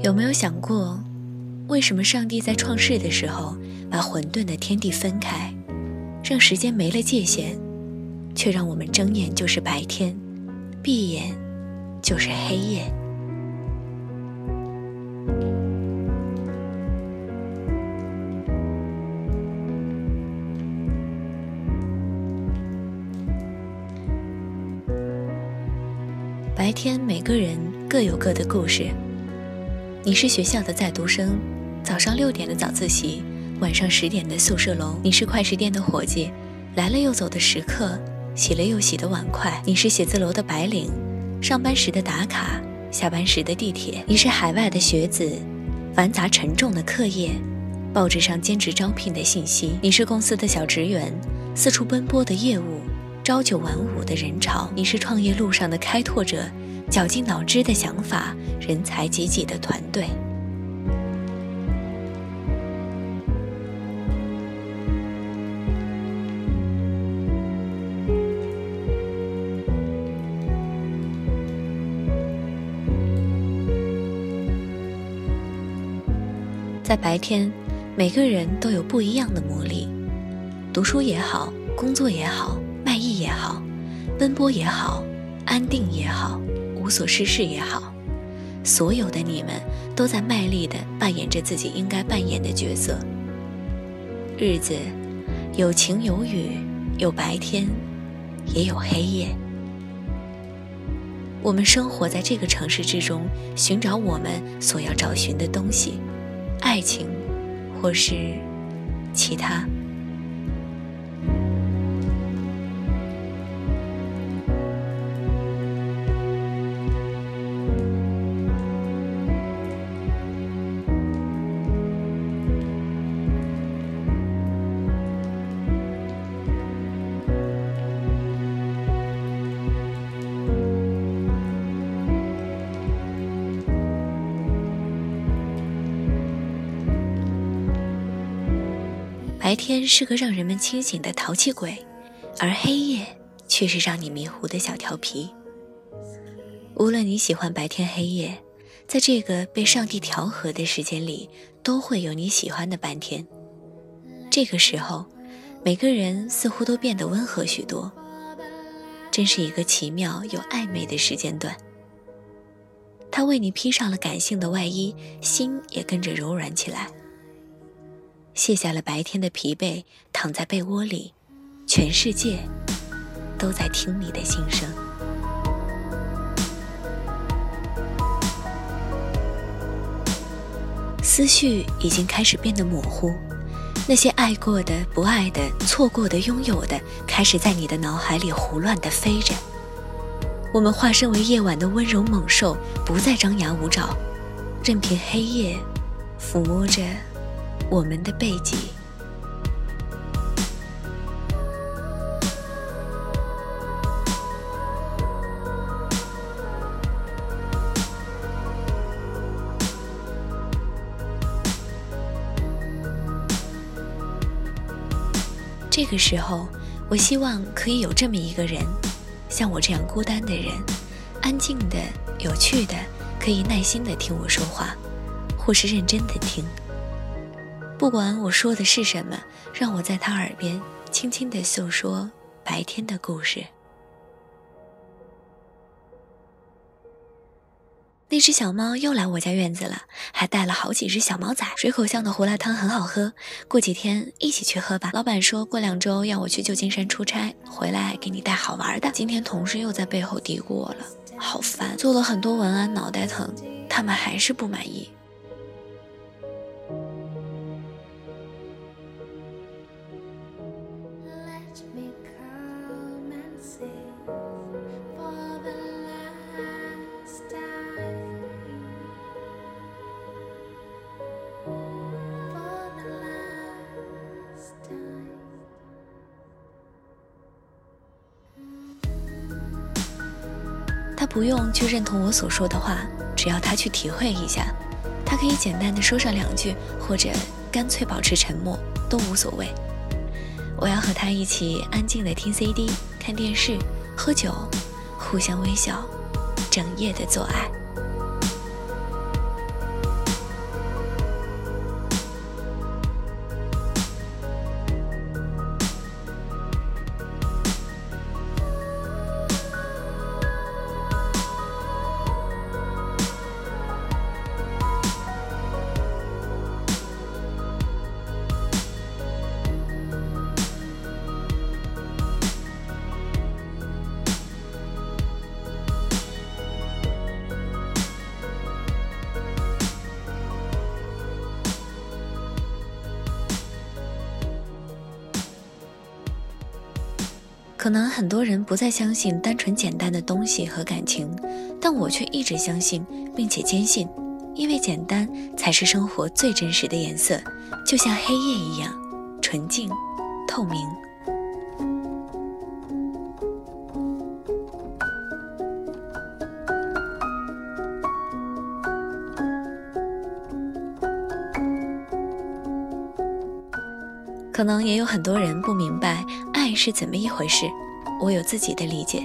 有没有想过，为什么上帝在创世的时候把混沌的天地分开，让时间没了界限，却让我们睁眼就是白天，闭眼就是黑夜？白天，每个人各有各的故事。你是学校的在读生，早上六点的早自习，晚上十点的宿舍楼；你是快食店的伙计，来了又走的食客，洗了又洗的碗筷；你是写字楼的白领，上班时的打卡，下班时的地铁；你是海外的学子，繁杂沉重的课业，报纸上兼职招聘的信息；你是公司的小职员，四处奔波的业务。朝九晚五的人潮，你是创业路上的开拓者，绞尽脑汁的想法，人才济济的团队。在白天，每个人都有不一样的魔力，读书也好，工作也好。卖艺也好，奔波也好，安定也好，无所事事也好，所有的你们都在卖力地扮演着自己应该扮演的角色。日子有晴有雨，有白天，也有黑夜。我们生活在这个城市之中，寻找我们所要找寻的东西，爱情，或是其他。白天是个让人们清醒的淘气鬼，而黑夜却是让你迷糊的小调皮。无论你喜欢白天黑夜，在这个被上帝调和的时间里，都会有你喜欢的半天。这个时候，每个人似乎都变得温和许多，真是一个奇妙又暧昧的时间段。他为你披上了感性的外衣，心也跟着柔软起来。卸下了白天的疲惫，躺在被窝里，全世界都在听你的心声。思绪已经开始变得模糊，那些爱过的、不爱的、错过的、拥有的，开始在你的脑海里胡乱地飞着。我们化身为夜晚的温柔猛兽，不再张牙舞爪，任凭黑夜抚摸着。我们的背脊。这个时候，我希望可以有这么一个人，像我这样孤单的人，安静的、有趣的，可以耐心的听我说话，或是认真的听。不管我说的是什么，让我在他耳边轻轻地诉说白天的故事。那只小猫又来我家院子了，还带了好几只小猫崽。水口巷的胡辣汤很好喝，过几天一起去喝吧。老板说过两周要我去旧金山出差，回来给你带好玩的。今天同事又在背后嘀咕我了，好烦，做了很多文案，脑袋疼，他们还是不满意。不用去认同我所说的话，只要他去体会一下，他可以简单的说上两句，或者干脆保持沉默，都无所谓。我要和他一起安静的听 CD、看电视、喝酒，互相微笑，整夜的做爱。可能很多人不再相信单纯简单的东西和感情，但我却一直相信，并且坚信，因为简单才是生活最真实的颜色，就像黑夜一样纯净、透明。可能也有很多人不明白爱是怎么一回事，我有自己的理解。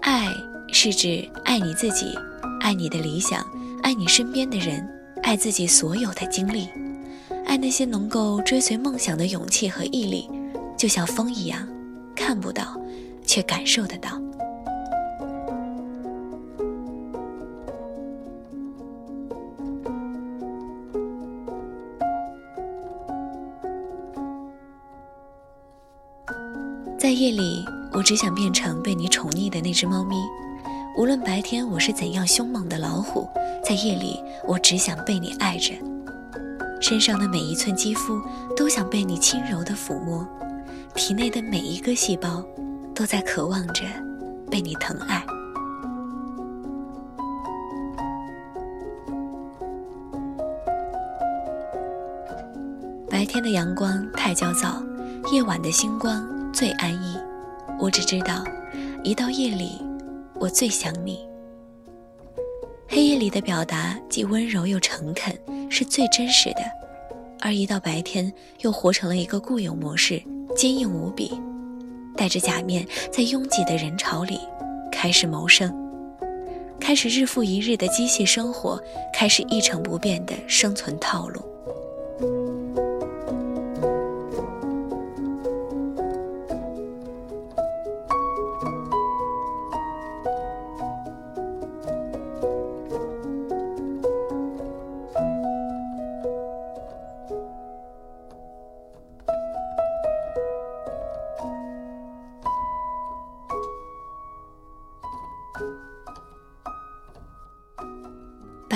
爱是指爱你自己，爱你的理想，爱你身边的人，爱自己所有的经历，爱那些能够追随梦想的勇气和毅力，就像风一样，看不到，却感受得到。夜里，我只想变成被你宠溺的那只猫咪；无论白天我是怎样凶猛的老虎，在夜里，我只想被你爱着。身上的每一寸肌肤都想被你轻柔的抚摸，体内的每一个细胞都在渴望着被你疼爱。白天的阳光太焦躁，夜晚的星光。最安逸，我只知道，一到夜里，我最想你。黑夜里的表达既温柔又诚恳，是最真实的；而一到白天，又活成了一个固有模式，坚硬无比，戴着假面，在拥挤的人潮里开始谋生，开始日复一日的机械生活，开始一成不变的生存套路。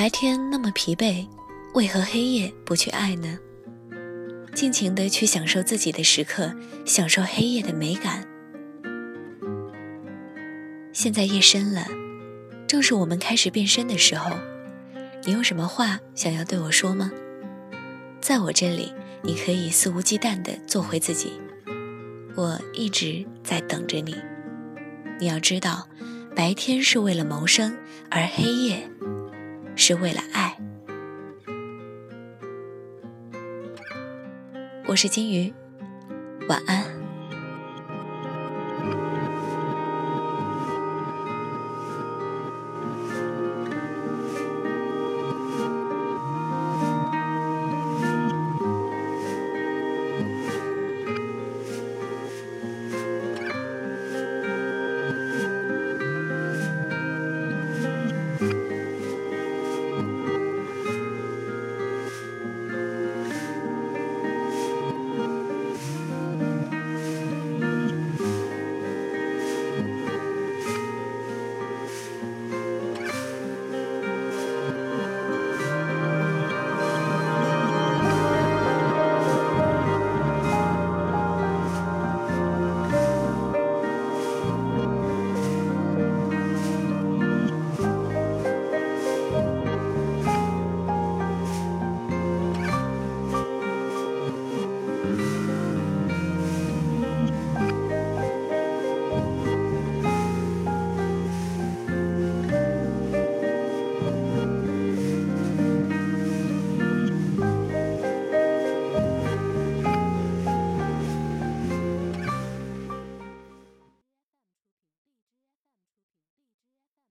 白天那么疲惫，为何黑夜不去爱呢？尽情的去享受自己的时刻，享受黑夜的美感。现在夜深了，正是我们开始变身的时候。你有什么话想要对我说吗？在我这里，你可以肆无忌惮的做回自己。我一直在等着你。你要知道，白天是为了谋生，而黑夜。是为了爱。我是金鱼，晚安。